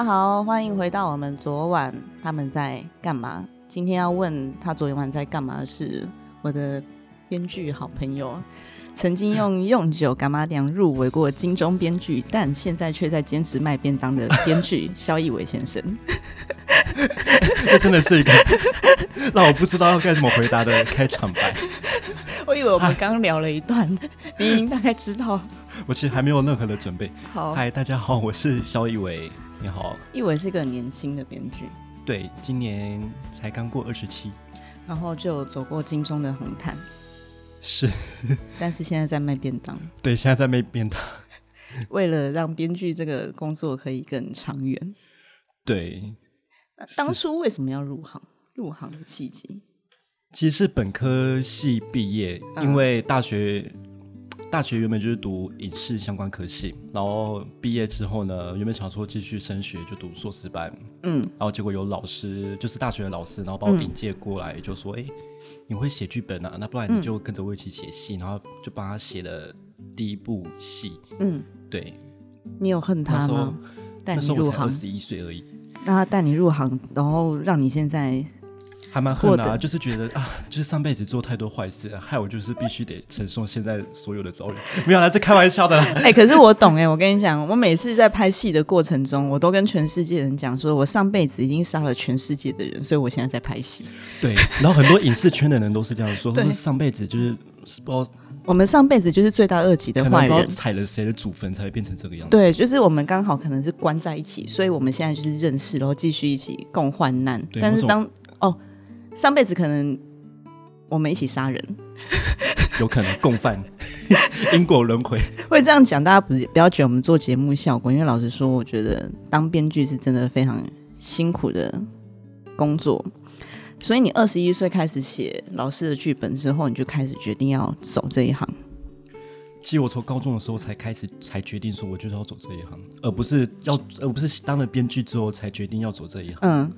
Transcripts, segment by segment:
Hello，大家好，欢迎回到我们昨晚他们在干嘛？今天要问他昨天晚在干嘛的是我的编剧好朋友，曾经用用酒干妈娘入围过金钟编剧，但现在却在坚持卖便当的编剧肖一伟先生。这真的是一个让我不知道要该怎么回答的开场白。我以为我们刚聊了一段，你已经大概知道。我其实还没有任何的准备。好，嗨，大家好，我是肖一伟，你好。一伟是一个年轻的编剧，对，今年才刚过二十七，然后就走过金钟的红毯，是，但是现在在卖便当。对，现在在卖便当。为了让编剧这个工作可以更长远，对。当初为什么要入行？入行的契机，其实是本科系毕业，因为大学。大学原本就是读影视相关科系，然后毕业之后呢，原本想说继续升学，就读硕士班。嗯，然后结果有老师，就是大学的老师，然后把我引介过来，就说：“哎，你会写剧本啊？那不然你就跟着我一起写戏。”然后就帮他写了第一部戏。嗯，对。你有恨他吗？那时候我才二十一岁而已。那他带你入行，然后让你现在。还蛮恨的，就是觉得啊，就是上辈子做太多坏事，害我就是必须得承受现在所有的遭遇。没有啦，这开玩笑的啦。哎，可是我懂哎，我跟你讲，我每次在拍戏的过程中，我都跟全世界人讲，说我上辈子已经杀了全世界的人，所以我现在在拍戏。对，然后很多影视圈的人都是这样说，说上辈子就是不知道我们上辈子就是罪大恶极的坏人，踩了谁的祖坟才会变成这个样子。对，就是我们刚好可能是关在一起，所以我们现在就是认识，然后继续一起共患难。但是当哦。上辈子可能我们一起杀人，有可能共犯，因果轮回。会这样讲，大家不是不要觉得我们做节目效果，因为老实说，我觉得当编剧是真的非常辛苦的工作。所以你二十一岁开始写老师的剧本之后，你就开始决定要走这一行。其实我从高中的时候才开始才决定说，我就是要走这一行，而不是要而不是当了编剧之后才决定要走这一行。嗯，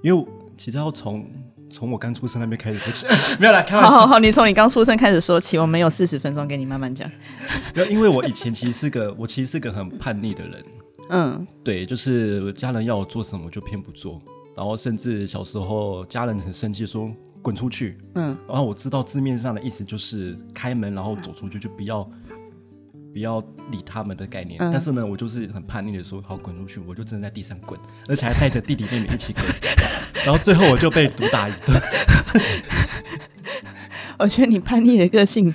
因为其实要从从我刚出生那边开始说起，没有啦开玩笑。好好好，你从你刚出生开始说起，我们有四十分钟给你慢慢讲。没有，因为我以前其实是个，我其实是个很叛逆的人。嗯，对，就是家人要我做什么，我就偏不做。然后甚至小时候家人很生气，说滚出去。嗯，然后我知道字面上的意思就是开门然后走出去，就不要不要理他们的概念。但是呢，我就是很叛逆的说，好滚出去，我就真的在地上滚，而且还带着弟弟妹妹一起滚。然后最后我就被毒打一顿。我觉得你叛逆的个性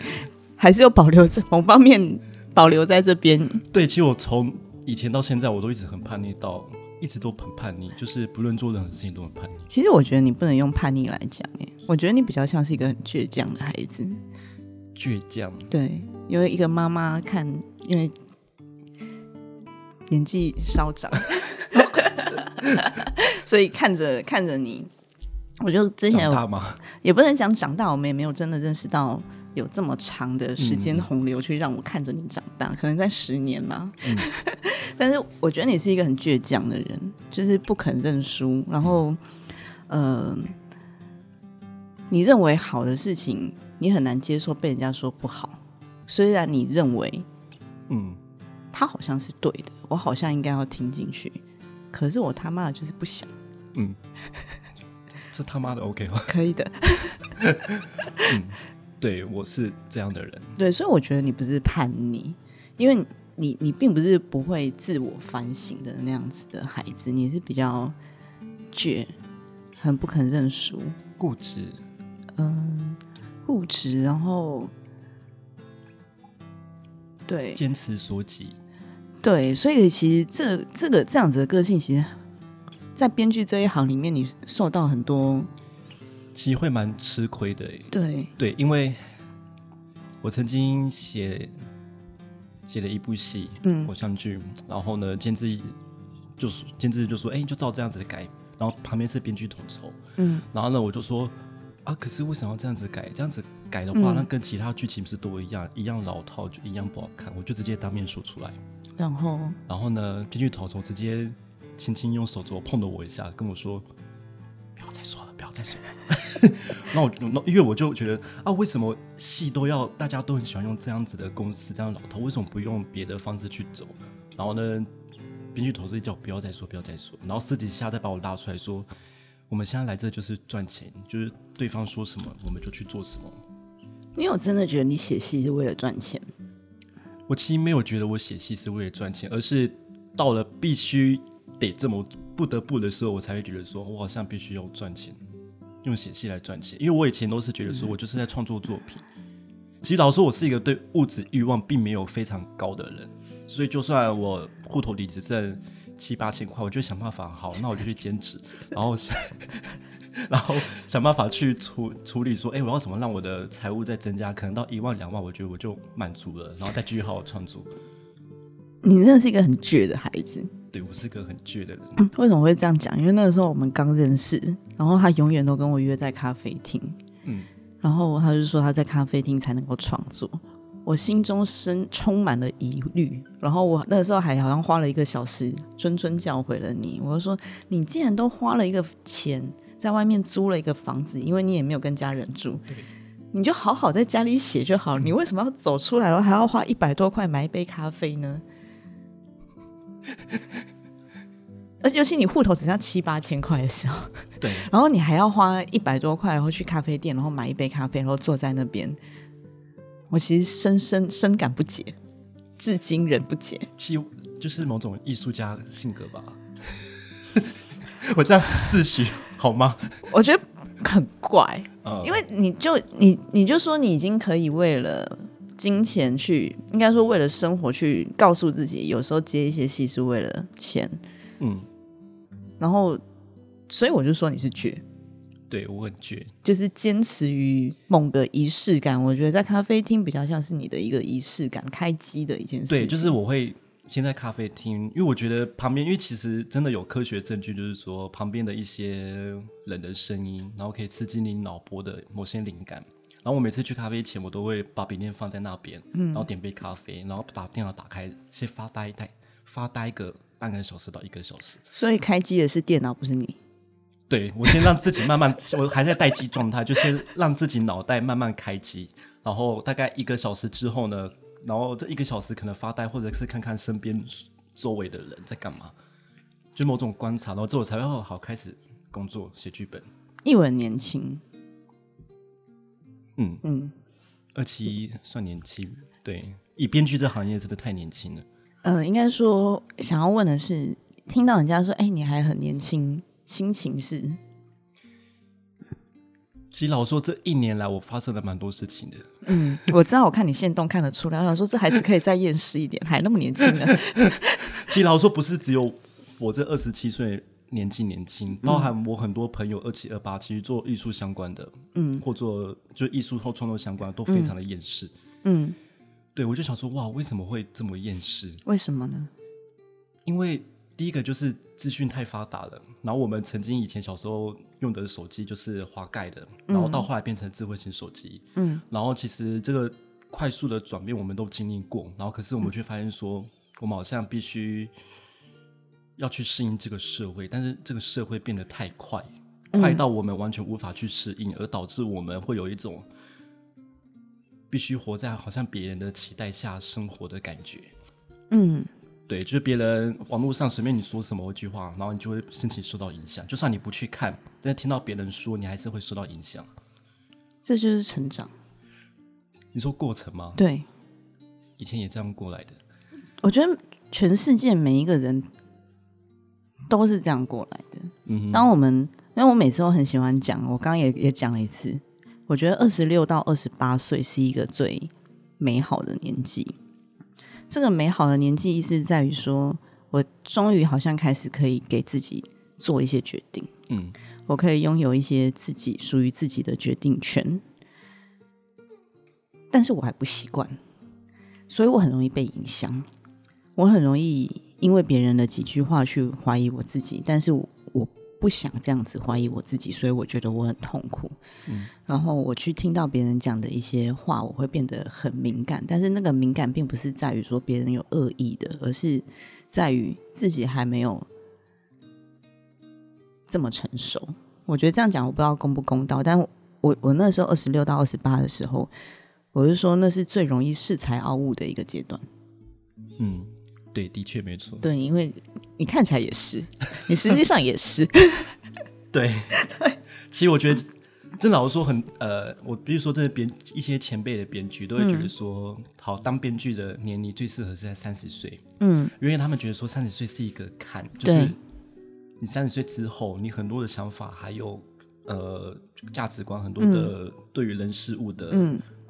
还是有保留在某方面保留在这边。对，其实我从以前到现在，我都一直很叛逆，到一直都很叛逆，就是不论做任何事情都很叛逆。其实我觉得你不能用叛逆来讲，哎，我觉得你比较像是一个很倔强的孩子。倔强。对，因为一个妈妈看，因为年纪稍长。所以看着看着你，我就之前也不能讲长大，我们也没有真的认识到有这么长的时间洪流去让我看着你长大，可能在十年嘛。但是我觉得你是一个很倔强的人，就是不肯认输，然后呃，你认为好的事情，你很难接受被人家说不好。虽然你认为，嗯，他好像是对的，我好像应该要听进去。可是我他妈的就是不想，嗯，这他妈的 OK 吗？可以的，嗯，对我是这样的人，对，所以我觉得你不是叛逆，因为你你并不是不会自我反省的那样子的孩子，你是比较倔，很不肯认输，固执，嗯，固执，然后对，坚持所己。对，所以其实这这个这样子的个性，其实，在编剧这一行里面，你受到很多，其实会蛮吃亏的。对。对，因为我曾经写写了一部戏，嗯，偶像剧，然后呢，监制就是监制就说，哎，就照这样子改，然后旁边是编剧统筹，嗯，然后呢，我就说，啊，可是为什么要这样子改？这样子改的话，那跟其他剧情不是都一样，一样老套，就一样不好看，我就直接当面说出来。然后，然后呢？编剧头头直接轻轻用手肘碰了我一下，跟我说：“不要再说了，不要再说了。”那我那因为我就觉得啊，为什么戏都要大家都很喜欢用这样子的公式，这样老头，为什么不用别的方式去走？然后呢，编剧头头叫我不要再说，不要再说，然后私底下再把我拉出来说，我们现在来这就是赚钱，就是对方说什么我们就去做什么。你有真的觉得你写戏是为了赚钱？我其实没有觉得我写戏是为了赚钱，而是到了必须得这么不得不的时候，我才会觉得说我好像必须要赚钱，用写戏来赚钱。因为我以前都是觉得说我就是在创作作品。其实老实说，我是一个对物质欲望并没有非常高的人，所以就算我户头里只剩七八千块，我就想办法，好，那我就去兼职，然后想，然后想办法去处处理，说，哎，我要怎么让我的财务再增加，可能到一万两万，我觉得我就满足了，然后再继续好好创作。你真的是一个很倔的孩子，对我是个很倔的人。为什么会这样讲？因为那个时候我们刚认识，然后他永远都跟我约在咖啡厅，嗯。然后他就说他在咖啡厅才能够创作，我心中生充满了疑虑。然后我那个时候还好像花了一个小时谆谆教诲了你，我就说你既然都花了一个钱在外面租了一个房子，因为你也没有跟家人住，你就好好在家里写就好。你为什么要走出来了还要花一百多块买一杯咖啡呢？而尤其你户头只剩下七八千块的时候，对，然后你还要花一百多块，然后去咖啡店，然后买一杯咖啡，然后坐在那边，我其实深深深感不解，至今仍不解。其实就是某种艺术家性格吧。我这样自诩好吗？我觉得很怪，因为你就你你就说你已经可以为了金钱去，应该说为了生活去告诉自己，有时候接一些戏是为了钱，嗯。然后，所以我就说你是倔，对我很倔，就是坚持于某个仪式感。我觉得在咖啡厅比较像是你的一个仪式感，开机的一件事。对，就是我会先在咖啡厅，因为我觉得旁边，因为其实真的有科学证据，就是说旁边的一些人的声音，然后可以刺激你脑波的某些灵感。然后我每次去咖啡前，我都会把笔电放在那边，嗯，然后点杯咖啡，然后把电脑打开，先发呆一呆，发呆个。半个小时到一个小时，所以开机的是电脑，不是你。对我先让自己慢慢，我还在待机状态，就是让自己脑袋慢慢开机，然后大概一个小时之后呢，然后这一个小时可能发呆，或者是看看身边周围的人在干嘛，就某种观察，然后之后才会好开始工作写剧本。一文年轻，嗯嗯，二七算年轻，对，以编剧这行业真的太年轻了。呃，应该说想要问的是，听到人家说，哎，你还很年轻，心情是？其实老说这一年来，我发生了蛮多事情的。嗯，我知道，我看你现动看得出来。我想说，这孩子可以再厌世一点，还那么年轻呢。其实老说不是只有我这二十七岁年纪年轻，包含我很多朋友二七二八，其实做艺术相关的，嗯，或做就艺术或创作相关的，都非常的厌世。嗯。对，我就想说，哇，为什么会这么厌世？为什么呢？因为第一个就是资讯太发达了，然后我们曾经以前小时候用的手机就是滑盖的，然后到后来变成智慧型手机，嗯，然后其实这个快速的转变我们都经历过，然后可是我们却发现说，我们好像必须要去适应这个社会，但是这个社会变得太快，快到我们完全无法去适应，而导致我们会有一种。必须活在好像别人的期待下生活的感觉，嗯，对，就是别人网络上随便你说什么一句话，然后你就会心情受到影响。就算你不去看，但是听到别人说，你还是会受到影响。这就是成长。你说过程吗？对，以前也这样过来的。我觉得全世界每一个人都是这样过来的。嗯，当我们因为我每次都很喜欢讲，我刚刚也也讲了一次。我觉得二十六到二十八岁是一个最美好的年纪。这个美好的年纪意思在于说，我终于好像开始可以给自己做一些决定。嗯，我可以拥有一些自己属于自己的决定权。但是我还不习惯，所以我很容易被影响。我很容易因为别人的几句话去怀疑我自己，但是我。不想这样子怀疑我自己，所以我觉得我很痛苦。嗯，然后我去听到别人讲的一些话，我会变得很敏感。但是那个敏感并不是在于说别人有恶意的，而是在于自己还没有这么成熟。我觉得这样讲我不知道公不公道，但我我那时候二十六到二十八的时候，我是说那是最容易恃才傲物的一个阶段。嗯，对，的确没错。对，因为你看起来也是，你实际上也是。对对，其实我觉得，这老实说，很呃，我比如说，这编一些前辈的编剧都会觉得说，好，当编剧的年龄最适合是在三十岁。嗯，因为他们觉得说，三十岁是一个坎，就是你三十岁之后，你很多的想法还有呃价值观，很多的对于人事物的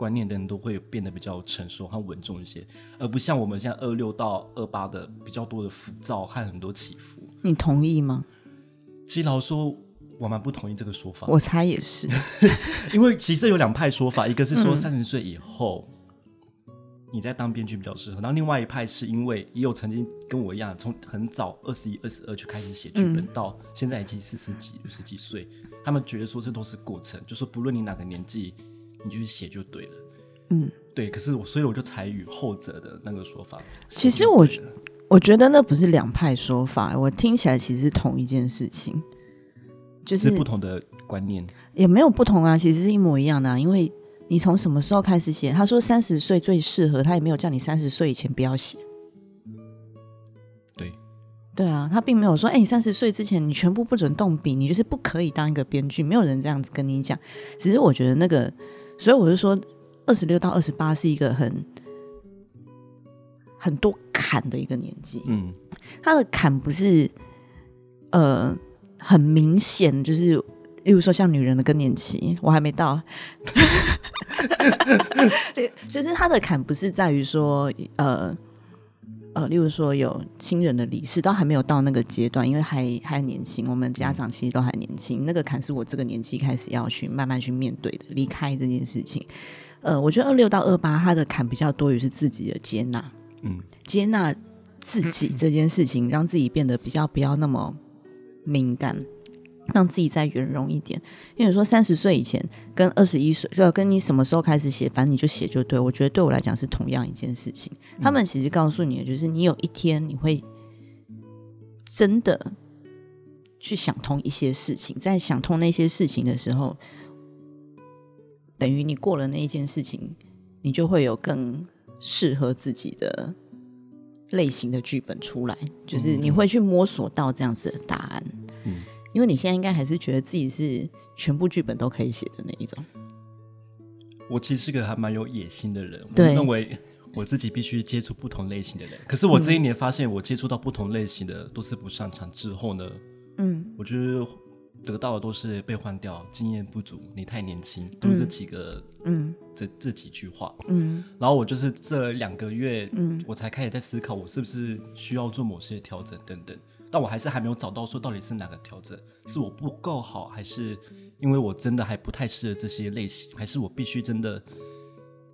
观念的人都会变得比较成熟和稳重一些，而不像我们现在二六到二八的比较多的浮躁和很多起伏。你同意吗？其实老实说。我蛮不同意这个说法，我猜也是，因为其实有两派说法，一个是说三十岁以后你在当编剧比较适合，然后另外一派是因为也有曾经跟我一样，从很早二十一、二十二就开始写剧本，到现在已经四十几、五十几岁，他们觉得说这都是过程，就是不论你哪个年纪，你就去写就对了。嗯，对。可是我所以我就采取后者的那个说法。其实我我觉得那不是两派说法，我听起来其实是同一件事情。就是不同的观念，也没有不同啊，其实是一模一样的。因为你从什么时候开始写？他说三十岁最适合，他也没有叫你三十岁以前不要写。对，对啊，他并没有说，哎，你三十岁之前你全部不准动笔，你就是不可以当一个编剧，没有人这样子跟你讲。只是我觉得那个，所以我就说，二十六到二十八是一个很很多坎的一个年纪。嗯，他的坎不是呃。很明显，就是例如说像女人的更年期，我还没到。就是他的坎不是在于说，呃呃，例如说有亲人的离世，都还没有到那个阶段，因为还还年轻，我们家长其实都还年轻。那个坎是我这个年纪开始要去慢慢去面对的，离开这件事情。呃，我觉得二六到二八，他的坎比较多于是自己的接纳，嗯，接纳自己这件事情，让自己变得比较不要那么。敏感，让自己再圆融一点。因为说三十岁以前跟二十一岁，就要跟你什么时候开始写，反正你就写就对。我觉得对我来讲是同样一件事情。他们其实告诉你的就是，你有一天你会真的去想通一些事情，在想通那些事情的时候，等于你过了那一件事情，你就会有更适合自己的。类型的剧本出来，就是你会去摸索到这样子的答案。嗯，因为你现在应该还是觉得自己是全部剧本都可以写的那一种。我其实是个还蛮有野心的人，我认为我自己必须接触不同类型的人。可是我这一年发现，我接触到不同类型的都是不擅长之后呢，嗯，我觉得。得到的都是被换掉，经验不足，你太年轻，都是这几个，嗯，这这几句话，嗯，然后我就是这两个月，嗯，我才开始在思考，我是不是需要做某些调整等等，但我还是还没有找到说到底是哪个调整，是我不够好，还是因为我真的还不太适合这些类型，还是我必须真的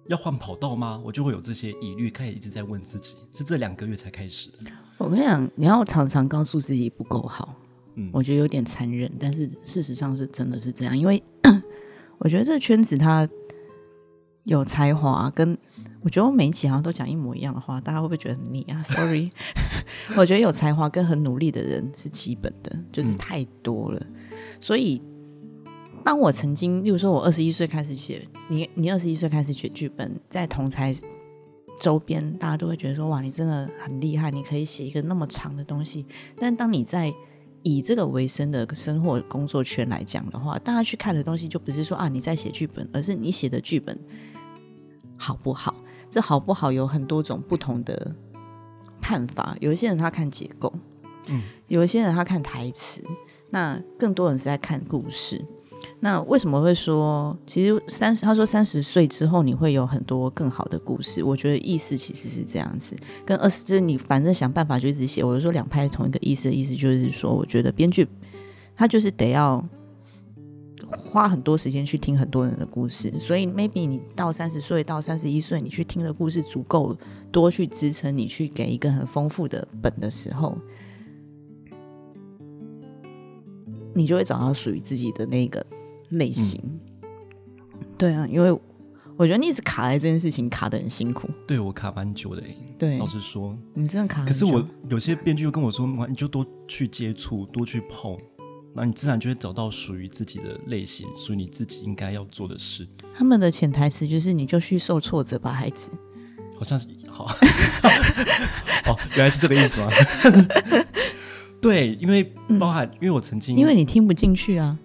要换跑道吗？我就会有这些疑虑，开始一直在问自己，是这两个月才开始的。我跟你讲，你要常常告诉自己不够好。嗯我觉得有点残忍，但是事实上是真的是这样，因为 我觉得这个圈子它有才华，跟我觉得我每一期好像都讲一模一样的话，大家会不会觉得很腻啊？Sorry，我觉得有才华跟很努力的人是基本的，就是太多了。所以当我曾经，例如说我二十一岁开始写，你你二十一岁开始写剧本，在同才周边，大家都会觉得说哇，你真的很厉害，你可以写一个那么长的东西。但当你在以这个为生的生活工作圈来讲的话，大家去看的东西就不是说啊你在写剧本，而是你写的剧本好不好？这好不好有很多种不同的看法。有一些人他看结构，嗯，有一些人他看台词，那更多人是在看故事。那为什么会说，其实三十他说三十岁之后你会有很多更好的故事？我觉得意思其实是这样子，跟二十就是你反正想办法就一直写。我就说两派同一个意思意思就是说，我觉得编剧他就是得要花很多时间去听很多人的故事，所以 maybe 你到三十岁到三十一岁，你去听的故事足够多去支撑你去给一个很丰富的本的时候。你就会找到属于自己的那个类型，对啊，因为我觉得你一直卡在这件事情卡的很辛苦，对我卡蛮久的，对，老实说，你真的卡。可是我有些编剧又跟我说，你就多去接触，多去碰，那你自然就会找到属于自己的类型，属于你自己应该要做的事。他们的潜台词就是，你就去受挫折吧，孩子。好像是好，哦，原来是这个意思吗？对，因为包含，因为我曾经，因为你听不进去啊。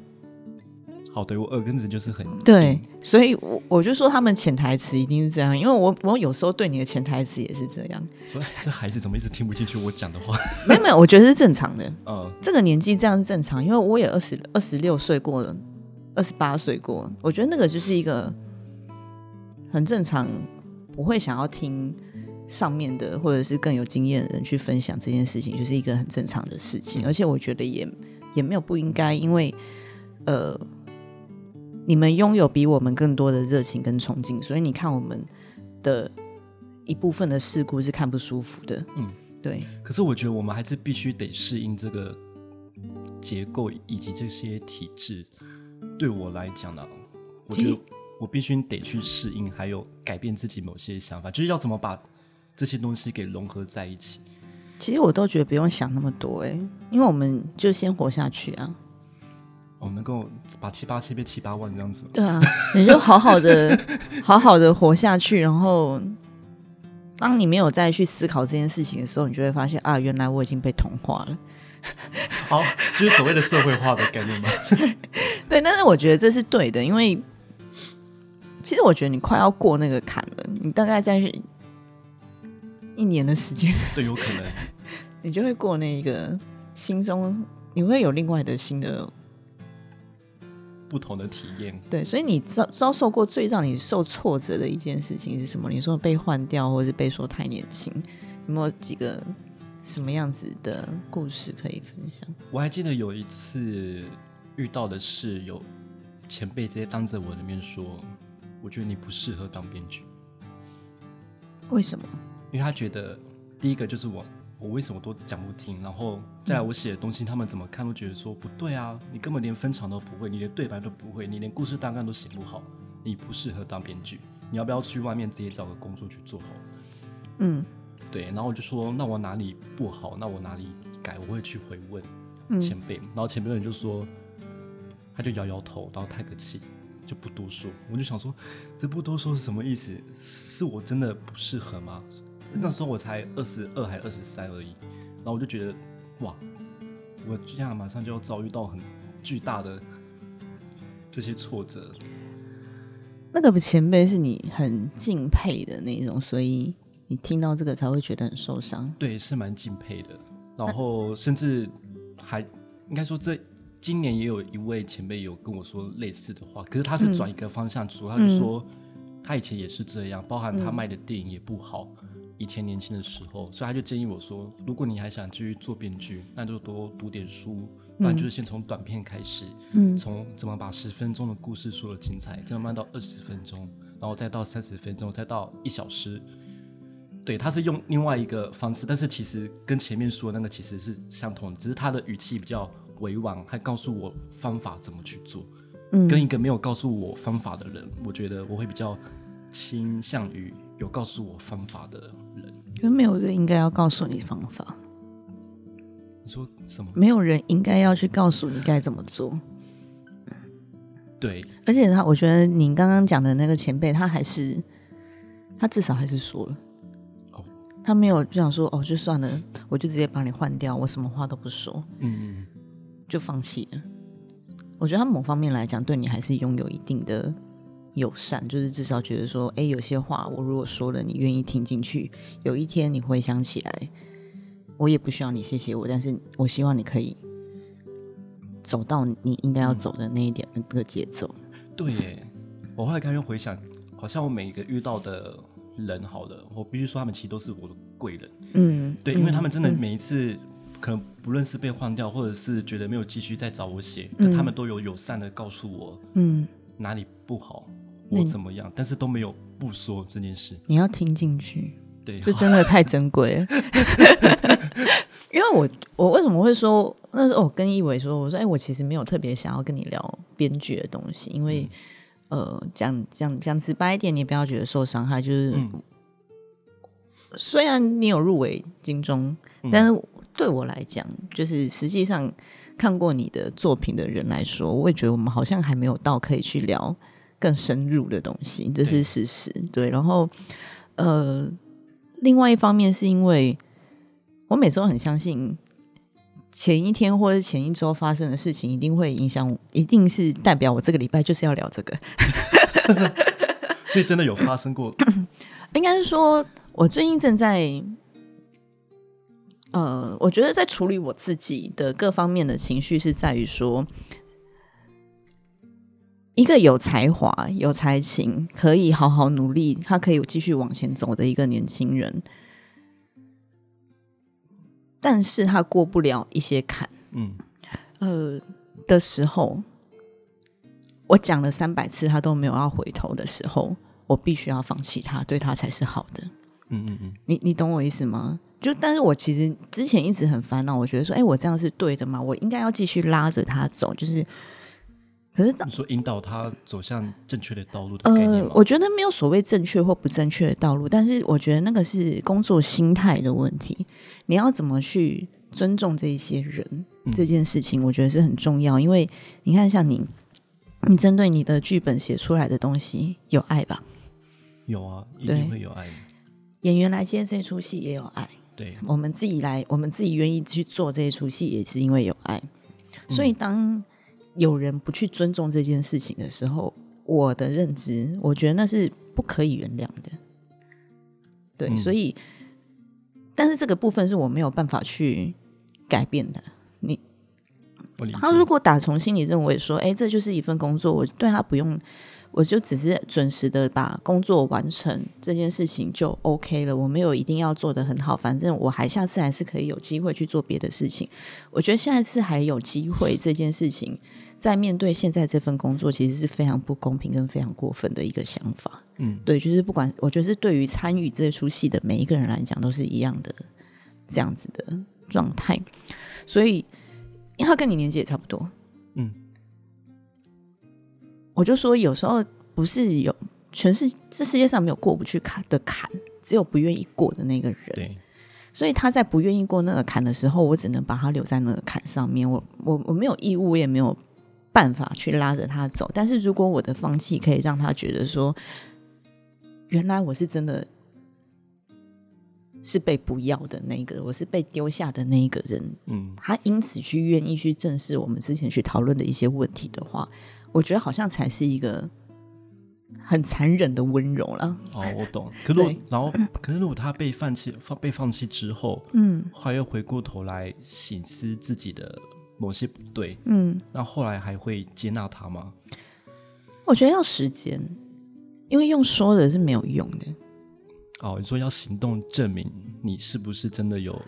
好，对我耳根子就是很对，所以我我就说他们潜台词一定是这样，因为我我有时候对你的潜台词也是这样。说这孩子怎么一直听不进去我讲的话？没有没有，我觉得是正常的。嗯，这个年纪这样是正常，因为我也二十二十六岁过了，二十八岁过，我觉得那个就是一个很正常，不会想要听上面的或者是更有经验的人去分享这件事情，就是一个很正常的事情。而且我觉得也也没有不应该，因为呃。你们拥有比我们更多的热情跟憧憬，所以你看我们的一部分的事故是看不舒服的。嗯，对。可是我觉得我们还是必须得适应这个结构以及这些体制。对我来讲呢，我觉得我必须得去适应，还有改变自己某些想法，就是要怎么把这些东西给融合在一起。其实我都觉得不用想那么多，哎，因为我们就先活下去啊。我能够把七八千变七八万这样子，对啊，你就好好的、好好的活下去。然后，当你没有再去思考这件事情的时候，你就会发现啊，原来我已经被同化了。好，就是所谓的社会化的概念吗？对，但是我觉得这是对的，因为其实我觉得你快要过那个坎了，你大概在一年的时间，对，有可能你就会过那一个心中，你会有另外的新的。不同的体验，对，所以你遭遭受过最让你受挫折的一件事情是什么？你说被换掉，或者是被说太年轻，有没有几个什么样子的故事可以分享？我还记得有一次遇到的是，有前辈直接当着我的面说：“我觉得你不适合当编剧。”为什么？因为他觉得第一个就是我。我为什么都讲不听？然后再来我写的东西，他们怎么看都觉得说不对啊！你根本连分场都不会，你连对白都不会，你连故事大概都写不好，你不适合当编剧。你要不要去外面直接找个工作去做好？嗯，对。然后我就说，那我哪里不好？那我哪里改？我会去回问前辈。然后前辈人就说，他就摇摇头，然后叹个气，就不多说。我就想说，这不多说是什么意思？是我真的不适合吗？那时候我才二十二还二十三而已，然后我就觉得，哇，我这样马上就要遭遇到很巨大的这些挫折。那个前辈是你很敬佩的那种，所以你听到这个才会觉得很受伤。对，是蛮敬佩的。然后甚至还应该说，这今年也有一位前辈有跟我说类似的话，可是他是转一个方向说，他就说他以前也是这样，包含他卖的电影也不好。以前年轻的时候，所以他就建议我说：“如果你还想继续做编剧，那就多读点书，不然就是先从短片开始，嗯，从怎么把十分钟的故事说的精彩，再慢慢到二十分钟，然后再到三十分钟，再到一小时。对，他是用另外一个方式，但是其实跟前面说的那个其实是相同的，只是他的语气比较委婉，还告诉我方法怎么去做。嗯，跟一个没有告诉我方法的人，我觉得我会比较倾向于。”有告诉我方法的人，可是没有人应该要告诉你方法。你说什么？没有人应该要去告诉你该怎么做。对，而且他，我觉得你刚刚讲的那个前辈，他还是，他至少还是说了。哦，他没有就想说，哦，就算了，我就直接把你换掉，我什么话都不说，嗯，就放弃了。我觉得他某方面来讲，对你还是拥有一定的。友善，就是至少觉得说，哎，有些话我如果说了，你愿意听进去，有一天你回想起来，我也不需要你谢谢我，但是我希望你可以走到你应该要走的那一点那个节奏。对，我后来开始回想，好像我每一个遇到的人，好了，我必须说他们其实都是我的贵人。嗯，对，因为他们真的每一次，可能不论是被换掉，或者是觉得没有继续再找我写，他们都有友善的告诉我，嗯，哪里不好。我怎么样？但是都没有不说这件事。你要听进去，对，这真的太珍贵了。因为我我为什么会说那时候我跟一伟说，我说哎，我其实没有特别想要跟你聊编剧的东西，因为呃，讲讲讲直白一点，你不要觉得受伤害。就是虽然你有入围金钟，但是对我来讲，就是实际上看过你的作品的人来说，我也觉得我们好像还没有到可以去聊。更深入的东西，这是事实。对，然后，呃，另外一方面是因为我每次都很相信前一天或者前一周发生的事情一定会影响，一定是代表我这个礼拜就是要聊这个。所以真的有发生过？应该是说我最近正在，呃，我觉得在处理我自己的各方面的情绪，是在于说。一个有才华、有才情，可以好好努力，他可以继续往前走的一个年轻人，但是他过不了一些坎，嗯，呃的时候，我讲了三百次，他都没有要回头的时候，我必须要放弃他，对他才是好的。嗯嗯嗯，你你懂我意思吗？就但是我其实之前一直很烦恼，我觉得说，哎，我这样是对的吗？我应该要继续拉着他走，就是。可是你说引导他走向正确的道路的概念我觉得没有所谓正确或不正确的道路，但是我觉得那个是工作心态的问题。你要怎么去尊重这一些人这件事情，我觉得是很重要。因为你看，像你，你针对你的剧本写出来的东西有爱吧？有啊，一定会有爱。演员来接这出戏也有爱，对我们自己来，我们自己愿意去做这一出戏，也是因为有爱。所以当有人不去尊重这件事情的时候，我的认知，我觉得那是不可以原谅的。对，所以，但是这个部分是我没有办法去改变的。你，他如果打从心里认为说，哎，这就是一份工作，我对他不用。我就只是准时的把工作完成这件事情就 OK 了，我没有一定要做的很好，反正我还下次还是可以有机会去做别的事情。我觉得下一次还有机会这件事情，在面对现在这份工作，其实是非常不公平跟非常过分的一个想法。嗯，对，就是不管我觉得是对于参与这出戏的每一个人来讲，都是一样的这样子的状态。所以，因为他跟你年纪也差不多，嗯。我就说，有时候不是有全是这世界上没有过不去坎的坎，只有不愿意过的那个人。对，所以他在不愿意过那个坎的时候，我只能把他留在那个坎上面。我我我没有义务，我也没有办法去拉着他走。但是如果我的放弃可以让他觉得说，原来我是真的是被不要的那个，我是被丢下的那一个人。嗯，他因此去愿意去正视我们之前去讨论的一些问题的话。我觉得好像才是一个很残忍的温柔了。哦，我懂。可是，然后，可是如果他被放弃、放被放弃之后，嗯，还要回过头来醒思自己的某些不对，嗯，那后来还会接纳他吗？我觉得要时间，因为用说的是没有用的。哦，你说要行动证明你是不是真的有？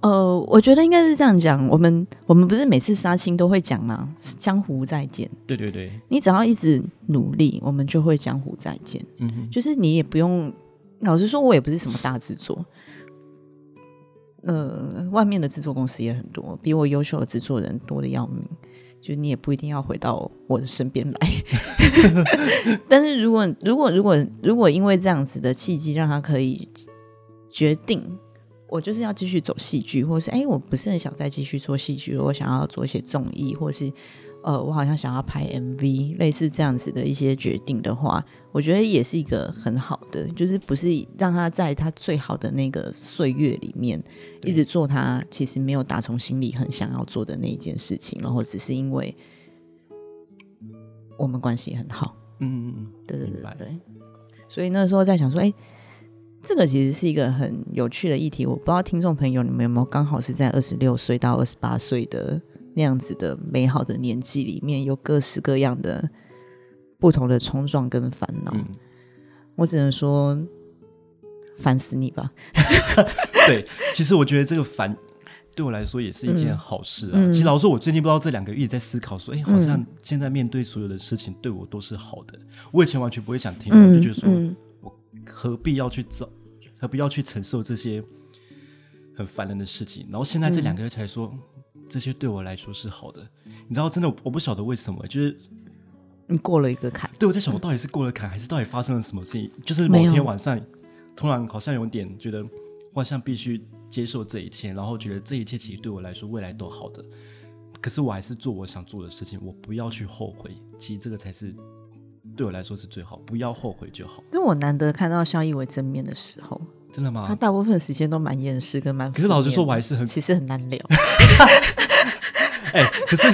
呃，我觉得应该是这样讲。我们我们不是每次杀青都会讲吗？江湖再见。对对对，你只要一直努力，我们就会江湖再见。嗯哼，就是你也不用。老实说，我也不是什么大制作。呃，外面的制作公司也很多，比我优秀的制作人多的要命。就你也不一定要回到我的身边来。但是如果如果如果如果因为这样子的契机，让他可以决定。我就是要继续走戏剧，或是哎，我不是很想再继续做戏剧，我想要做一些综艺，或是呃，我好像想要拍 MV，类似这样子的一些决定的话，我觉得也是一个很好的，就是不是让他在他最好的那个岁月里面一直做他其实没有打从心里很想要做的那一件事情，然后只是因为我们关系很好，嗯嗯嗯，对对对对，所以那时候在想说，哎。这个其实是一个很有趣的议题，我不知道听众朋友你们有没有刚好是在二十六岁到二十八岁的那样子的美好的年纪里面，有各式各样的不同的冲撞跟烦恼。我只能说，烦死你吧！对，其实我觉得这个烦对我来说也是一件好事啊。其实老实说，我最近不知道这两个月在思考，说，哎，好像现在面对所有的事情对我都是好的。我以前完全不会想听，我就觉得说。我何必要去走？何必要去承受这些很烦人的事情？然后现在这两个月才说，这些对我来说是好的。你知道，真的我不晓得为什么，就是你过了一个坎。对我在想，我到底是过了坎，还是到底发生了什么事情？就是某天晚上，突然好像有点觉得，好像必须接受这一切，然后觉得这一切其实对我来说未来都好的。可是我还是做我想做的事情，我不要去后悔。其实这个才是。对我来说是最好，不要后悔就好。就我难得看到肖一伟正面的时候，真的吗？他大部分时间都蛮厌世跟蛮……可是老实说，我还是很其实很难聊。哎，可是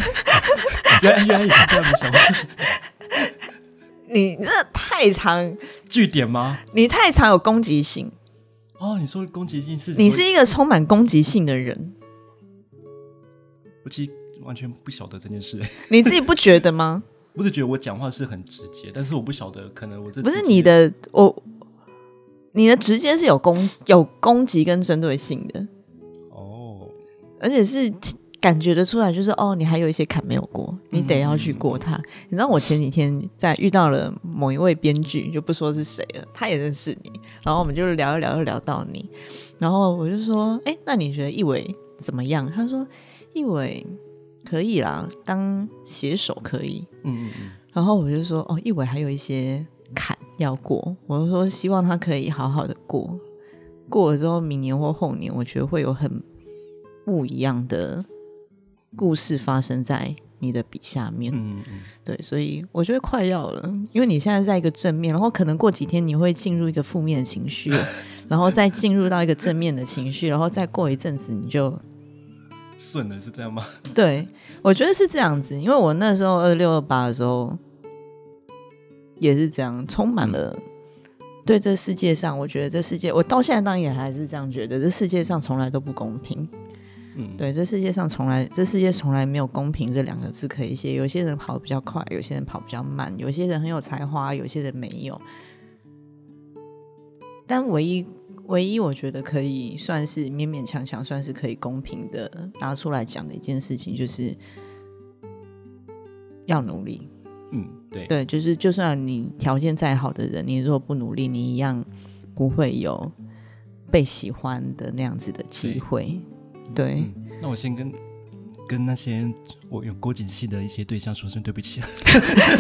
原来原来也是这样的想法。你这太长据点吗？你太常有攻击性。哦，你说攻击性是？你是一个充满攻击性的人。我其实完全不晓得这件事。你自己不觉得吗？不是觉得我讲话是很直接，但是我不晓得，可能我这不是你的我，你的直接是有攻有攻击跟针对性的。哦，而且是。感觉得出来，就是哦，你还有一些坎没有过，你得要去过它。你知道，我前几天在遇到了某一位编剧，就不说是谁了，他也认识你，然后我们就聊一聊，又聊到你，然后我就说，哎，那你觉得一伟怎么样？他说，一伟可以啦，当写手可以。嗯嗯嗯。然后我就说，哦，一伟还有一些坎要过，我就说希望他可以好好的过，过了之后，明年或后年，我觉得会有很不一样的。故事发生在你的笔下面，嗯嗯，对，所以我觉得快要了，因为你现在在一个正面，然后可能过几天你会进入一个负面的情绪，然后再进入到一个正面的情绪，然后再过一阵子你就 顺了，是这样吗？对，我觉得是这样子，因为我那时候二六二八的时候也是这样，充满了对这世界上，我觉得这世界，我到现在当然也还是这样觉得，这世界上从来都不公平。嗯，对，这世界上从来，这世界从来没有公平这两个字可以写。有些人跑比较快，有些人跑比较慢，有些人很有才华，有些人没有。但唯一，唯一我觉得可以算是勉勉强强算是可以公平的拿出来讲的一件事情，就是要努力。嗯，对，对，就是就算你条件再好的人，你如果不努力，你一样不会有被喜欢的那样子的机会。对，那我先跟跟那些我有郭景系的一些对象说声对不起。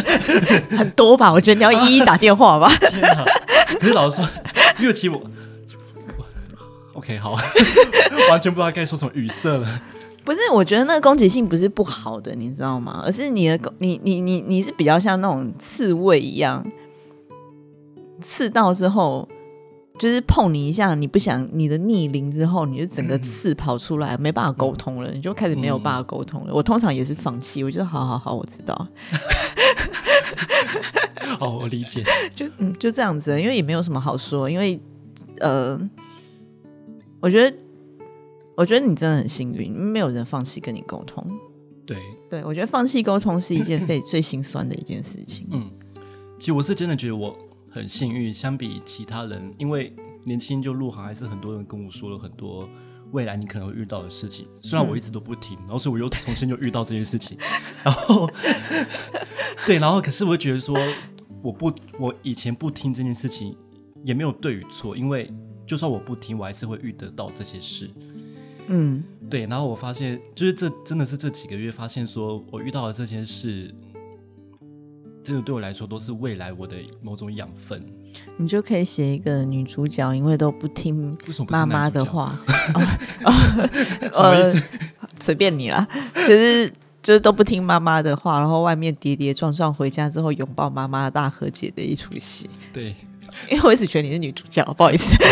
很多吧？我觉得你要一一打电话吧。可是老实说，因为其实我，OK，好，完全不知道该说什么语塞了。不是，我觉得那个攻击性不是不好的，你知道吗？而是你的你你你你是比较像那种刺猬一样，刺到之后。就是碰你一下，你不想你的逆鳞之后，你就整个刺跑出来，没办法沟通了，你就开始没有办法沟通了。我通常也是放弃，我觉得好好好，我知道。哦，我理解。就嗯，就这样子，因为也没有什么好说，因为呃，我觉得，我觉得你真的很幸运，没有人放弃跟你沟通。对，对我觉得放弃沟通是一件最 最心酸的一件事情。嗯，其实我是真的觉得我。很幸运，相比其他人，因为年轻就入行，还是很多人跟我说了很多未来你可能会遇到的事情。虽然我一直都不听，然后所以我又重新就遇到这件事情。然后，对，然后可是我觉得说，我不，我以前不听这件事情也没有对与错，因为就算我不听，我还是会遇得到这些事。嗯，对。然后我发现，就是这真的是这几个月发现，说我遇到了这件事。这个对我来说都是未来我的某种养分。你就可以写一个女主角，因为都不听妈妈的话。什么意思？随便你啦，就是就是都不听妈妈的话，然后外面跌跌撞撞，回家之后拥抱妈妈大和解的一出戏。对，因为我一直觉得你是女主角，不好意思。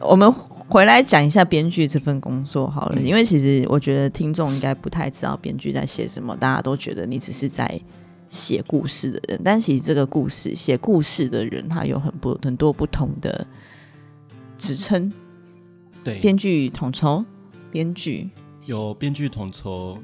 我们。回来讲一下编剧这份工作好了，因为其实我觉得听众应该不太知道编剧在写什么，大家都觉得你只是在写故事的人，但其实这个故事写故事的人他有很不很多不同的职称，对，编剧统筹，编剧？有编剧统筹。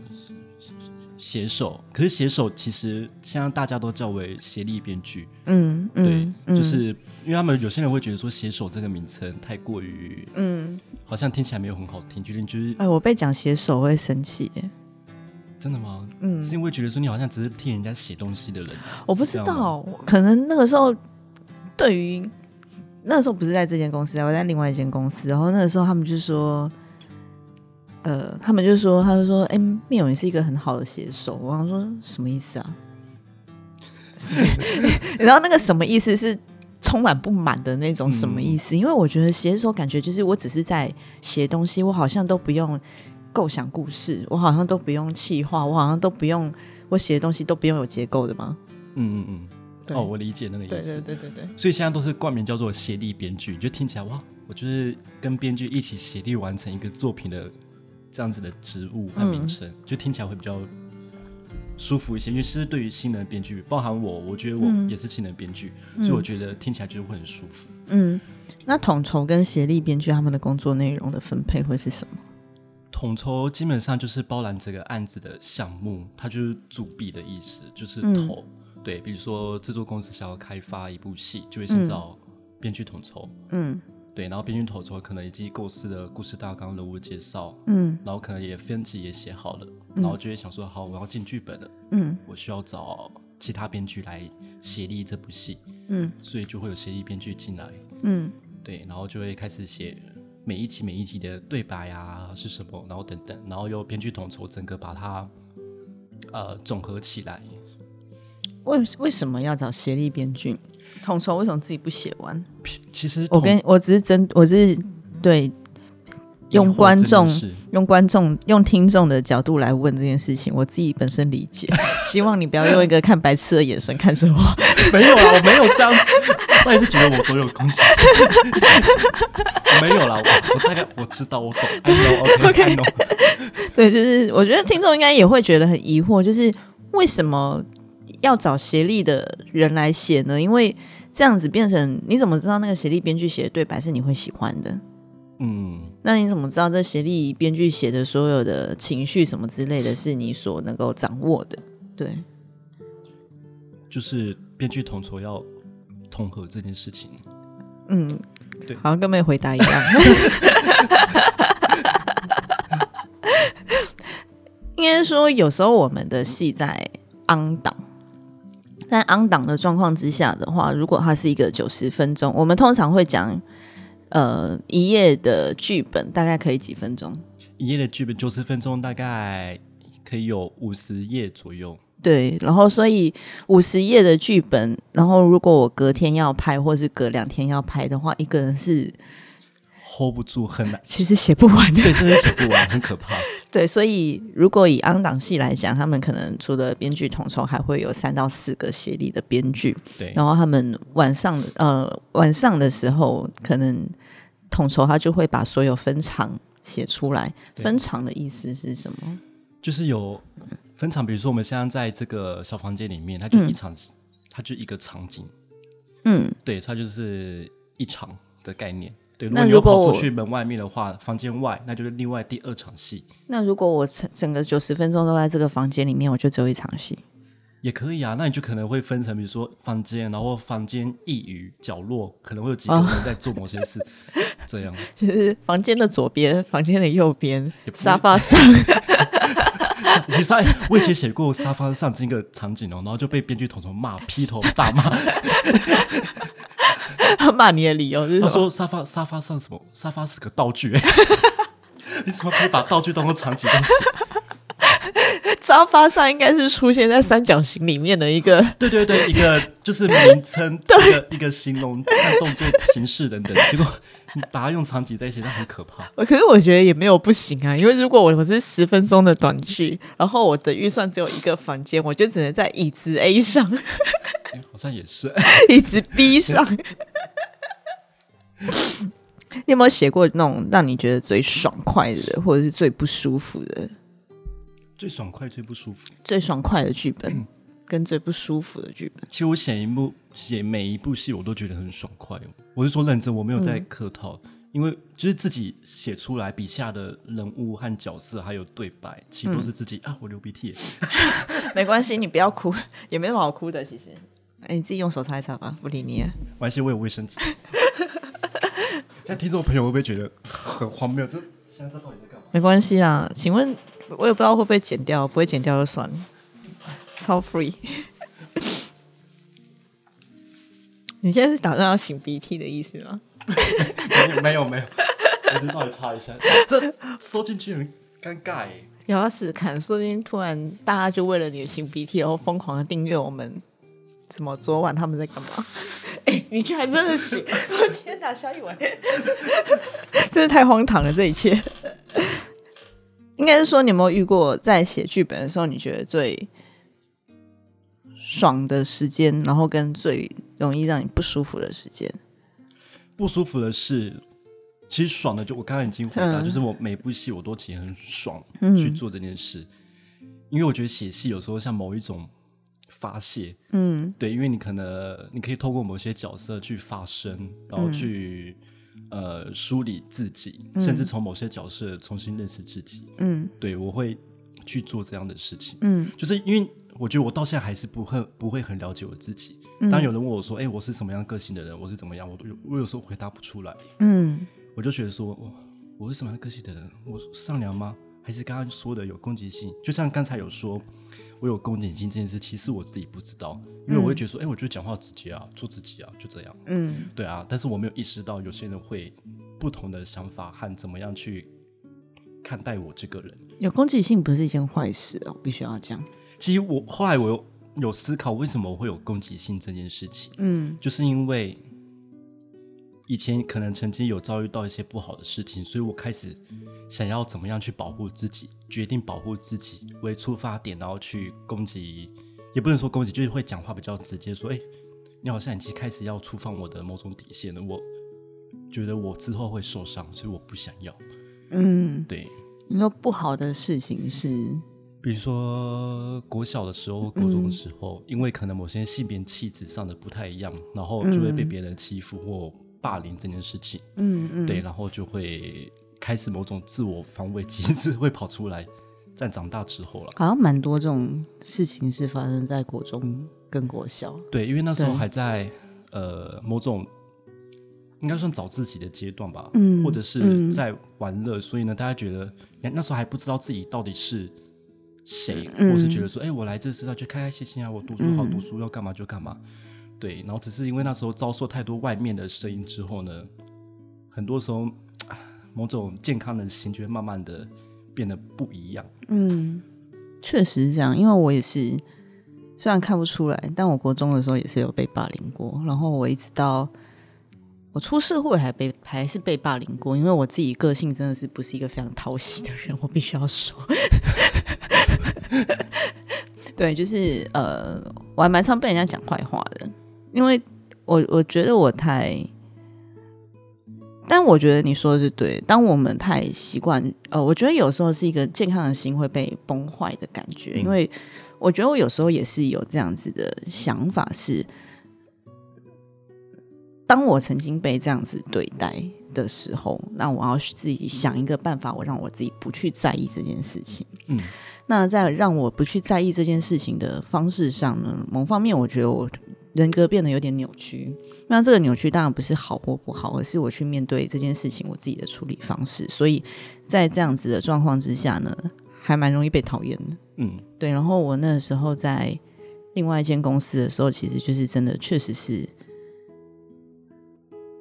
写手，可是写手其实现在大家都叫为协力编剧，嗯，对，就是因为他们有些人会觉得说写手这个名称太过于，嗯，好像听起来没有很好听，就是就是，哎，我被讲写手会生气，真的吗？嗯，是因为觉得说你好像只是替人家写东西的人，我不知道，可能那个时候对于那个时候不是在这间公司，我在另外一间公司，然后那个时候他们就说。呃，他们就说，他就说，哎，面勇是一个很好的写手。我想说，什么意思啊？然后那个什么意思是充满不满的那种什么意思？因为我觉得写的时候感觉就是我只是在写东西，我好像都不用构想故事，我好像都不用气化，我好像都不用我写的东西都不用有结构的吗？嗯嗯嗯，哦，我理解那个意思。对对对对对。所以现在都是冠名叫做协力编剧，就听起来哇，我就是跟编剧一起协力完成一个作品的这样子的职务和名称，就听起来会比较舒服一些。因为其实对于新人编剧，包含我，我觉得我也是新人编剧，所以我觉得听起来就是会很舒服。嗯，那统筹跟协力编剧他们的工作内容的分配会是什么？统筹基本上就是包揽这个案子的项目，它就是主笔的意思，就是头。对，比如说制作公司想要开发一部戏，就会先找编剧统筹。嗯，对，然后编剧统筹可能已经构思的故事大纲、人物介绍，嗯，然后可能也分集也写好了，然后就会想说，好，我要进剧本了，嗯，我需要找其他编剧来协力这部戏，嗯，所以就会有协力编剧进来，嗯，对，然后就会开始写每一集每一集的对白啊是什么，然后等等，然后由编剧统筹整个把它呃总合起来。为为什么要找协力编剧统筹？为什么自己不写完？其实我跟我只是真我是对用观众用观众用听众的角度来问这件事情，我自己本身理解。希望你不要用一个看白痴的眼神看着我。没有啊，我没有这样子。我也是觉得我都有攻击性。没有啦，我我大概我知道，我懂。I know，OK，I know。对，就是我觉得听众应该也会觉得很疑惑，就是为什么？要找协力的人来写呢，因为这样子变成你怎么知道那个协力编剧写的对白是你会喜欢的？嗯，那你怎么知道这协力编剧写的所有的情绪什么之类的是你所能够掌握的？对，就是编剧统筹要统合这件事情。嗯，对，好像跟没回答一样。应该说，有时候我们的戏在 on 档。在 on 档的状况之下的话，如果它是一个九十分钟，我们通常会讲，呃，一页的剧本大概可以几分钟？一页的剧本九十分钟，大概可以有五十页左右。对，然后所以五十页的剧本，然后如果我隔天要拍，或是隔两天要拍的话，一个人是。Hold 不住，很难。其实写不完的，对，真的写不完，很可怕。对，所以如果以安档戏来讲，他们可能除了编剧统筹，还会有三到四个协力的编剧。对，然后他们晚上呃晚上的时候，可能统筹他就会把所有分场写出来。分场的意思是什么？就是有分场，比如说我们现在在这个小房间里面，它就一场，它就一个场景。嗯，对，它就是一场的概念。对，那如果跑出去门外面的话，房间外那就是另外第二场戏。那如果我整整个九十分钟都在这个房间里面，我就只有一场戏，也可以啊。那你就可能会分成，比如说房间，然后房间一隅角落可能会有几个人在做某些事，这样。就是房间的左边，房间的右边，沙发上。我以前写过沙发上这个场景哦，然后就被编剧统统骂，劈头大骂。他骂你的理由是？他说沙发沙发上什么？沙发是个道具，你怎么可以把道具当做场景东西？沙发上应该是出现在三角形里面的一个，对对对，一个就是名称，一个一个形容看动作形式等等。结果你把它用场景在一起，那很可怕。可是我觉得也没有不行啊，因为如果我我是十分钟的短剧，然后我的预算只有一个房间，我就只能在椅子 A 上。好像也是，椅子 B 上。你有没有写过那种让你觉得最爽快的，或者是最不舒服的？最爽快、最不舒服。最爽快的剧本 跟最不舒服的剧本。其实我写一部、写每一部戏，我都觉得很爽快。我是说认真，我没有在客套，因为就是自己写出来笔下的人物和角色还有对白，其实都是自己啊。我流鼻涕，没关系，你不要哭，也没什么好哭的。其实，哎，你自己用手擦一擦吧，不理你。没关系，我有卫生纸。在听众朋友会不会觉得很荒谬？这现在到底在干嘛？没关系啦，请问我也不知道会不会剪掉，不会剪掉就算了，超 free。你现在是打算要擤鼻涕的意思吗？没有没有，我就稍微擦一下。这说进去很尴尬哎。要试试看，说不定突然大家就为了你的擤鼻涕，然后疯狂的订阅我们。什么？昨晚他们在干嘛？哎，你居然真的是！我天哪，肖一文，真是太荒唐了！这一切，应该是说，你有没有遇过在写剧本的时候，你觉得最爽的时间，然后跟最容易让你不舒服的时间。不舒服的是，其实爽的就我刚刚已经回答，就是我每部戏我都其实很爽去做这件事，因为我觉得写戏有时候像某一种发泄，嗯，对，因为你可能你可以透过某些角色去发声，然后去呃梳理自己，甚至从某些角色重新认识自己，嗯，对我会去做这样的事情，嗯，就是因为。我觉得我到现在还是不会不会很了解我自己。当有人问我说：“哎，我是什么样个性的人？我是怎么样？”我都有我有时候回答不出来。嗯，我就觉得说：“我我是什么样个性的人？我善良吗？还是刚刚说的有攻击性？就像刚才有说我有攻击性这件事，其实我自己不知道，因为我会觉得说：哎，我就讲话直接啊，做自己啊，就这样。嗯，对啊。但是我没有意识到有些人会不同的想法和怎么样去看待我这个人。有攻击性不是一件坏事哦，必须要讲。其实我后来我有有思考，为什么我会有攻击性这件事情？嗯，就是因为以前可能曾经有遭遇到一些不好的事情，所以我开始想要怎么样去保护自己，决定保护自己为出发点，然后去攻击，也不能说攻击，就是会讲话比较直接，说：“哎，你好像已经开始要触犯我的某种底线了。”我觉得我之后会受伤，所以我不想要。嗯，对。你说不好的事情是？比如说国小的时候、国中的时候，因为可能某些性别气质上的不太一样，然后就会被别人欺负或霸凌这件事情。嗯嗯，对，然后就会开始某种自我防卫机制会跑出来，在长大之后了。好像蛮多这种事情是发生在国中跟国小。对，因为那时候还在呃某种应该算找自己的阶段吧，嗯，或者是在玩乐，所以呢，大家觉得那时候还不知道自己到底是。谁，我是觉得说，哎，我来这世上就开开心心啊，我读书好读书，要干嘛就干嘛，对。然后只是因为那时候遭受太多外面的声音之后呢，很多时候某种健康的心就会慢慢的变得不一样。嗯，确实是这样，因为我也是，虽然看不出来，但我国中的时候也是有被霸凌过。然后我一直到我出社会还被还是被霸凌过，因为我自己个性真的是不是一个非常讨喜的人，我必须要说。对，就是呃，我还蛮常被人家讲坏话的，因为我我觉得我太，但我觉得你说的是对。当我们太习惯，呃，我觉得有时候是一个健康的心会被崩坏的感觉，因为我觉得我有时候也是有这样子的想法，是当我曾经被这样子对待的时候，那我要自己想一个办法，我让我自己不去在意这件事情。嗯。那在让我不去在意这件事情的方式上呢，某方面我觉得我人格变得有点扭曲。那这个扭曲当然不是好或不好，而是我去面对这件事情我自己的处理方式。所以在这样子的状况之下呢，还蛮容易被讨厌的。嗯，对。然后我那时候在另外一间公司的时候，其实就是真的确实是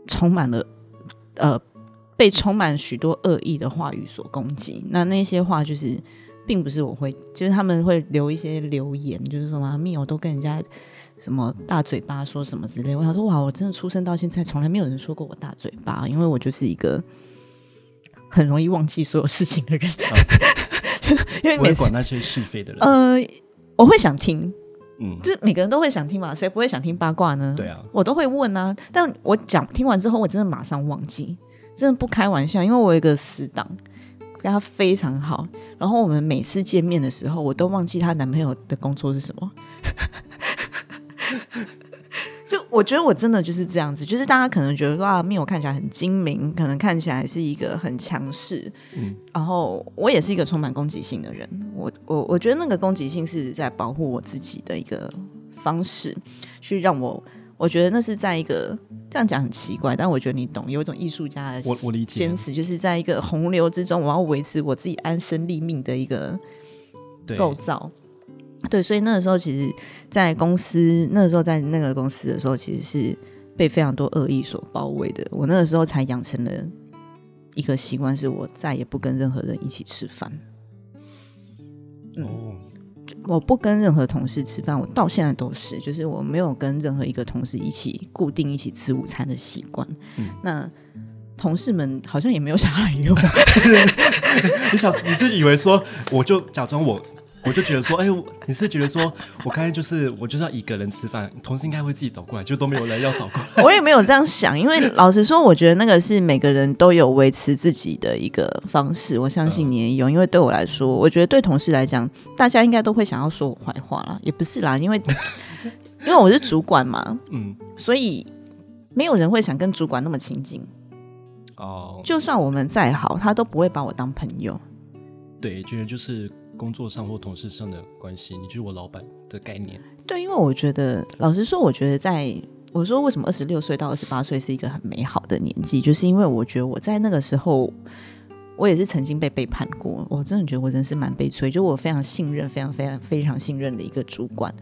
充满了呃被充满许多恶意的话语所攻击。那那些话就是。并不是我会，就是他们会留一些留言，就是什么密友都跟人家什么大嘴巴说什么之类。我想说，哇，我真的出生到现在从来没有人说过我大嘴巴，因为我就是一个很容易忘记所有事情的人。因为不会管那些是非的人。呃，我会想听，嗯，就是每个人都会想听嘛，谁不会想听八卦呢？对啊，我都会问啊。但我讲听完之后，我真的马上忘记，真的不开玩笑，因为我有一个死党。跟他非常好，然后我们每次见面的时候，我都忘记她男朋友的工作是什么。就我觉得我真的就是这样子，就是大家可能觉得说啊，面我看起来很精明，可能看起来是一个很强势，嗯，然后我也是一个充满攻击性的人。我我我觉得那个攻击性是在保护我自己的一个方式，去让我。我觉得那是在一个这样讲很奇怪，但我觉得你懂，有一种艺术家的我我理解坚持，就是在一个洪流之中，我要维持我自己安身立命的一个构造。对，所以那个时候，其实，在公司那个时候，在那个公司的时候，其实是被非常多恶意所包围的。我那个时候才养成了一个习惯，是我再也不跟任何人一起吃饭。哦。我不跟任何同事吃饭，我到现在都是，就是我没有跟任何一个同事一起固定一起吃午餐的习惯。那同事们好像也没有想来约我。你想，你是以为说，我就假装我我就觉得说，哎，你是觉得说我刚才就是我就是要一个人吃饭，同事应该会自己走过来，就都没有人要走过来。我也没有这样想，因为老实说，我觉得那个是每个人都有维持自己的一个方式。我相信你也有，因为对我来说，我觉得对同事来讲，大家应该都会想要说我坏话啦，也不是啦，因为因为我是主管嘛，嗯，所以没有人会想跟主管那么亲近。哦，就算我们再好，他都不会把我当朋友。对，觉得就是。工作上或同事上的关系，你就是我老板的概念。对，因为我觉得，老实说，我觉得在我说为什么二十六岁到二十八岁是一个很美好的年纪，就是因为我觉得我在那个时候，我也是曾经被背叛过。我真的觉得我真是蛮悲催，就我非常信任、非常非常非常信任的一个主管。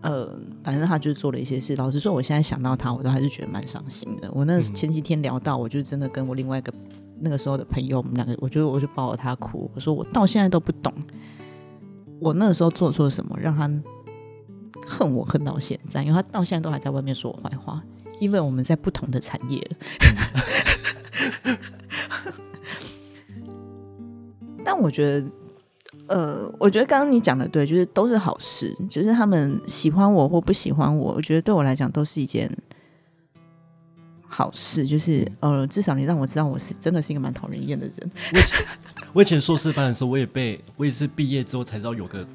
呃，反正他就是做了一些事。老实说，我现在想到他，我都还是觉得蛮伤心的。我那前几天聊到，我就真的跟我另外一个。那个时候的朋友，我们两个，我就我就抱着他哭，我说我到现在都不懂，我那个时候做错什么，让他恨我恨到现在，因为他到现在都还在外面说我坏话，因为我们在不同的产业。但我觉得，呃，我觉得刚刚你讲的对，就是都是好事，就是他们喜欢我或不喜欢我，我觉得对我来讲都是一件。好事就是，呃，至少你让我知道我是真的是一个蛮讨人厌的人。我以前我以前硕士班的时候，我也被我也是毕业之后才知道有个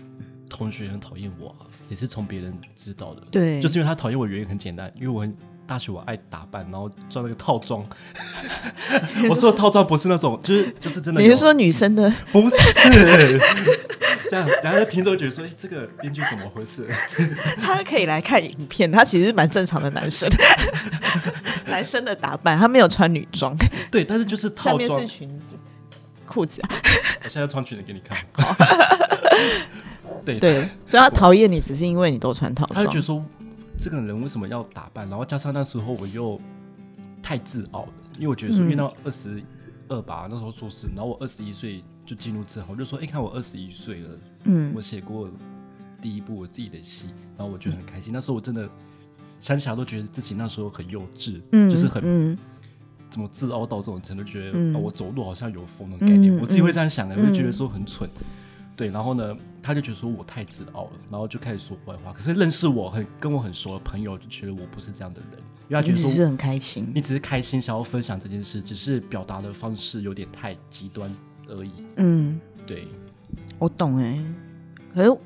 同学很讨厌我，也是从别人知道的。对，就是因为他讨厌我原因很简单，因为我很大学我爱打扮，然后穿那个套装。我说的套装不是那种，就是就是真的。你是说女生的？不是。这样，然后听众觉得说：“哎，这个编剧怎么回事？”他可以来看影片，他其实蛮正常的男生，男生的打扮，他没有穿女装。对，但是就是套装是裙子、裤子啊。我现在穿裙子给你看。对对，所以他讨厌你，只是因为你都穿套装。他就觉得说，这个人为什么要打扮？然后加上那时候我又太自傲了，因为我觉得说，因为到二十二吧，那时候做事，然后我二十一岁。就进入之后，就说：“哎，看我二十一岁了，嗯，我写过第一部我自己的戏，然后我觉得很开心。那时候我真的想起来都觉得自己那时候很幼稚，嗯，就是很怎么自傲到这种程度，觉得我走路好像有风的概念，我自己会这样想的，会觉得说很蠢。对，然后呢，他就觉得说我太自傲了，然后就开始说坏话。可是认识我很跟我很熟的朋友就觉得我不是这样的人，因为他觉得只是很开心，你只是开心想要分享这件事，只是表达的方式有点太极端。”而已。嗯，对，我懂哎。可是，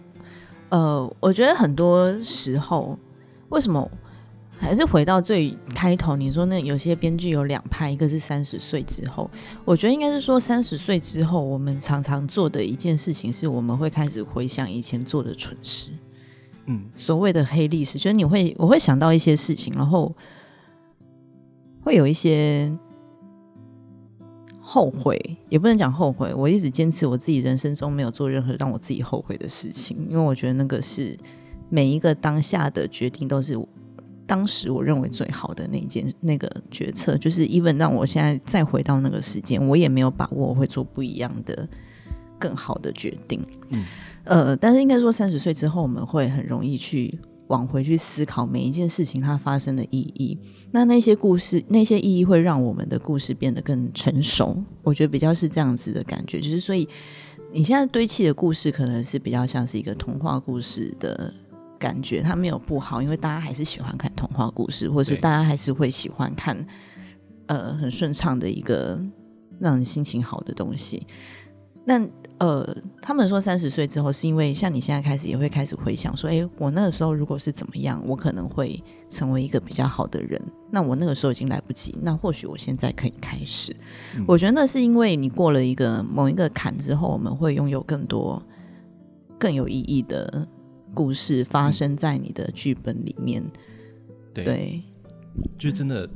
呃，我觉得很多时候，为什么还是回到最开头？你说那有些编剧有两派，一个是三十岁之后，我觉得应该是说三十岁之后，我们常常做的一件事情，是我们会开始回想以前做的蠢事。嗯，所谓的黑历史，就是你会我会想到一些事情，然后会有一些。后悔也不能讲后悔，我一直坚持我自己人生中没有做任何让我自己后悔的事情，因为我觉得那个是每一个当下的决定都是当时我认为最好的那件那个决策，就是 even 让我现在再回到那个时间，我也没有把握会做不一样的更好的决定。嗯，呃，但是应该说三十岁之后，我们会很容易去。往回去思考每一件事情它发生的意义，那那些故事那些意义会让我们的故事变得更成熟。我觉得比较是这样子的感觉，就是所以你现在堆砌的故事可能是比较像是一个童话故事的感觉，它没有不好，因为大家还是喜欢看童话故事，或是大家还是会喜欢看呃很顺畅的一个让人心情好的东西。那呃，他们说三十岁之后，是因为像你现在开始也会开始回想说，哎，我那个时候如果是怎么样，我可能会成为一个比较好的人。那我那个时候已经来不及，那或许我现在可以开始。我觉得那是因为你过了一个某一个坎之后，我们会拥有更多更有意义的故事发生在你的剧本里面。对，就真的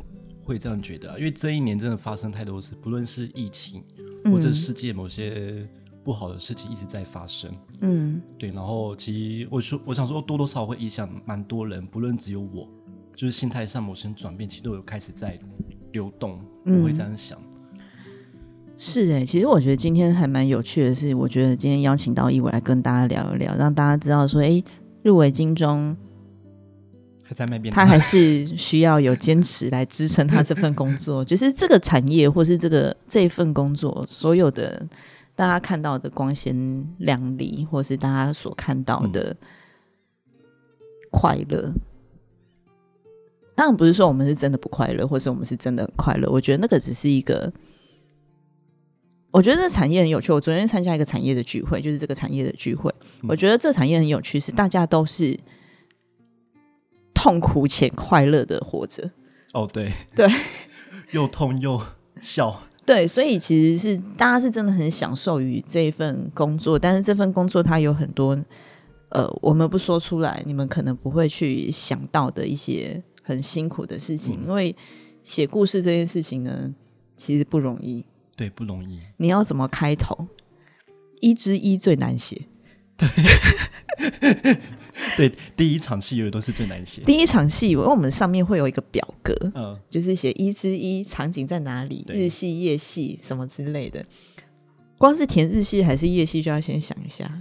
会这样觉得，因为这一年真的发生太多事，不论是疫情。或者世界某些不好的事情一直在发生，嗯，对。然后其实我说，我想说，多多少少会影响蛮多人，不论只有我，就是心态上某些转变，其实都有开始在流动。我会这样想。是哎，其实我觉得今天还蛮有趣的是，我觉得今天邀请到一伟来跟大家聊一聊，让大家知道说，哎，入围金钟。还在那边他还是需要有坚持来支撑他这份工作。就是这个产业，或是这个这一份工作，所有的大家看到的光鲜亮丽，或是大家所看到的快乐。当然不是说我们是真的不快乐，或是我们是真的很快乐。我觉得那个只是一个，我觉得这产业很有趣。我昨天参加一个产业的聚会，就是这个产业的聚会。我觉得这产业很有趣，是大家都是痛苦且快乐的活着。哦，对对，又痛又笑。对，所以其实是大家是真的很享受于这一份工作，但是这份工作它有很多呃，我们不说出来，你们可能不会去想到的一些很辛苦的事情。因为写故事这件事情呢，其实不容易。对，不容易。你要怎么开头？一之一最难写。对。对，第一场戏永远都是最难写。第一场戏，因为我们上面会有一个表格，嗯，就是写一之一场景在哪里，日系、夜系什么之类的。光是填日系还是夜系，就要先想一下。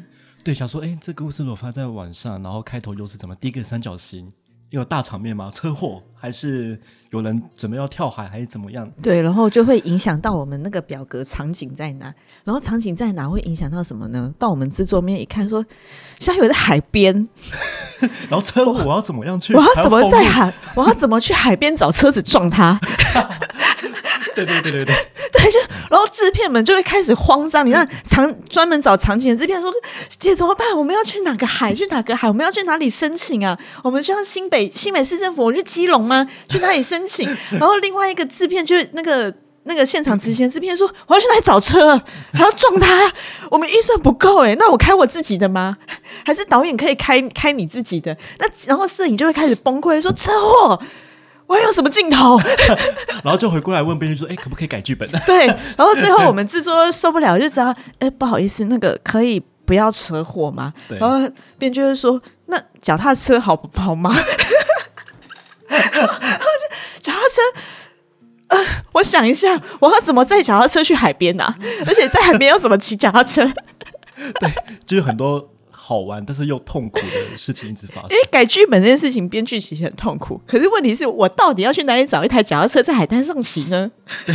对，想说，哎，这个故事如果发在晚上，然后开头又是怎么？第一个三角形。有大场面吗？车祸还是有人准备要跳海，还是怎么样？对，然后就会影响到我们那个表格场景在哪？然后场景在哪会影响到什么呢？到我们制作面一看，说下有在海边，然后车祸我要怎么样去？我要怎么在海？我要怎么去海边找车子撞他？对对对对对。对，就然后制片们就会开始慌张。你看，场专门找场景的制片说：“姐怎么办？我们要去哪个海？去哪个海？我们要去哪里申请啊？我们需要新北新北市政府？我去基隆吗？去哪里申请？”然后另外一个制片就那个那个现场执行制片说：“我要去哪里找车？还要撞他？我们预算不够哎，那我开我自己的吗？还是导演可以开开你自己的？那然后摄影就会开始崩溃，说车祸。”我还有什么镜头？然后就回过来问编剧说：“哎，可不可以改剧本？” 对，然后最后我们制作受不了，就知道：“哎，不好意思，那个可以不要车祸吗？”然后编剧就说：“那脚踏车好不好吗？”脚踏车，呃，我想一下，我要怎么载脚踏车去海边啊？而且在海边要怎么骑脚踏车？对，就是很多。好玩，但是又痛苦的事情一直发生。哎，改剧本这件事情，编剧其实很痛苦。可是问题是我到底要去哪里找一台脚踏车在海滩上骑呢？对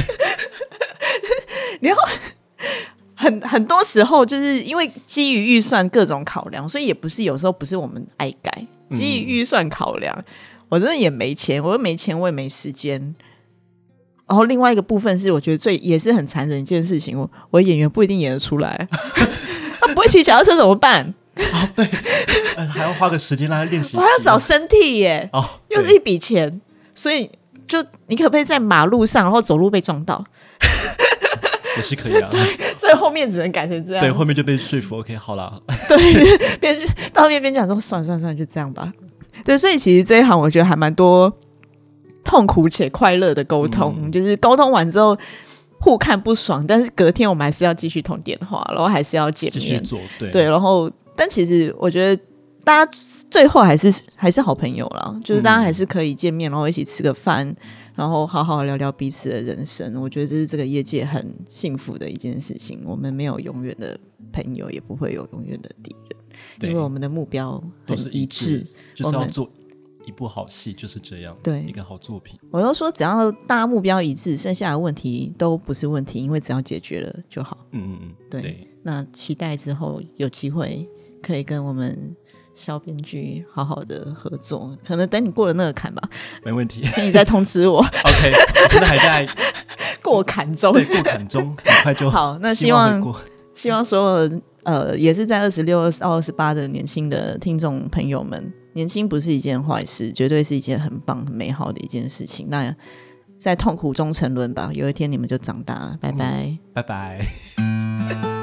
然后很很多时候就是因为基于预算各种考量，所以也不是有时候不是我们爱改，基于预算考量，我真的也没钱，我又没钱，我也没时间。然后另外一个部分是，我觉得最也是很残忍一件事情，我我演员不一定演得出来，他不会骑脚踏车怎么办？哦，对，还要花个时间来练习。我要找身体耶，哦，又是一笔钱，所以就你可不可以在马路上，然后走路被撞到？也是可以啊。对，所以后面只能改成这样。对，后面就被说服。OK，好了。对，编剧到后面编剧讲说，算了算了算了，就这样吧。对，所以其实这一行我觉得还蛮多痛苦且快乐的沟通，就是沟通完之后。互看不爽，但是隔天我们还是要继续通电话，然后还是要见面。做对对，然后但其实我觉得大家最后还是还是好朋友了，就是大家还是可以见面，然后一起吃个饭，然后好好聊聊彼此的人生。我觉得这是这个业界很幸福的一件事情。我们没有永远的朋友，也不会有永远的敌人，因为我们的目标都是一致，就是要做。一部好戏就是这样，对一个好作品。我都说，只要大家目标一致，剩下的问题都不是问题，因为只要解决了就好。嗯嗯嗯，对。那期待之后有机会可以跟我们小编剧好好的合作，可能等你过了那个坎吧。没问题，请你再通知我。OK，我现在还在 过坎中，对，过坎中，很快就好。那希望希望所有呃，也是在二十六到二十八的年轻的听众朋友们。年轻不是一件坏事，绝对是一件很棒、很美好的一件事情。那在痛苦中沉沦吧，有一天你们就长大了。拜拜，拜拜。